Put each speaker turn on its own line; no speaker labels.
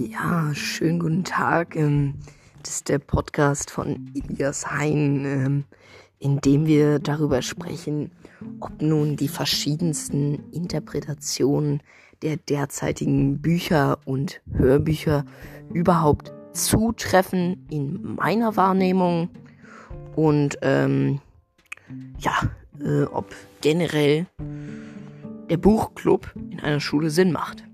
Ja, schönen guten Tag. Ähm, das ist der Podcast von Ilias Hein, ähm, in dem wir darüber sprechen, ob nun die verschiedensten Interpretationen der derzeitigen Bücher und Hörbücher überhaupt zutreffen in meiner Wahrnehmung und ähm, ja, äh, ob generell der Buchclub in einer Schule Sinn macht.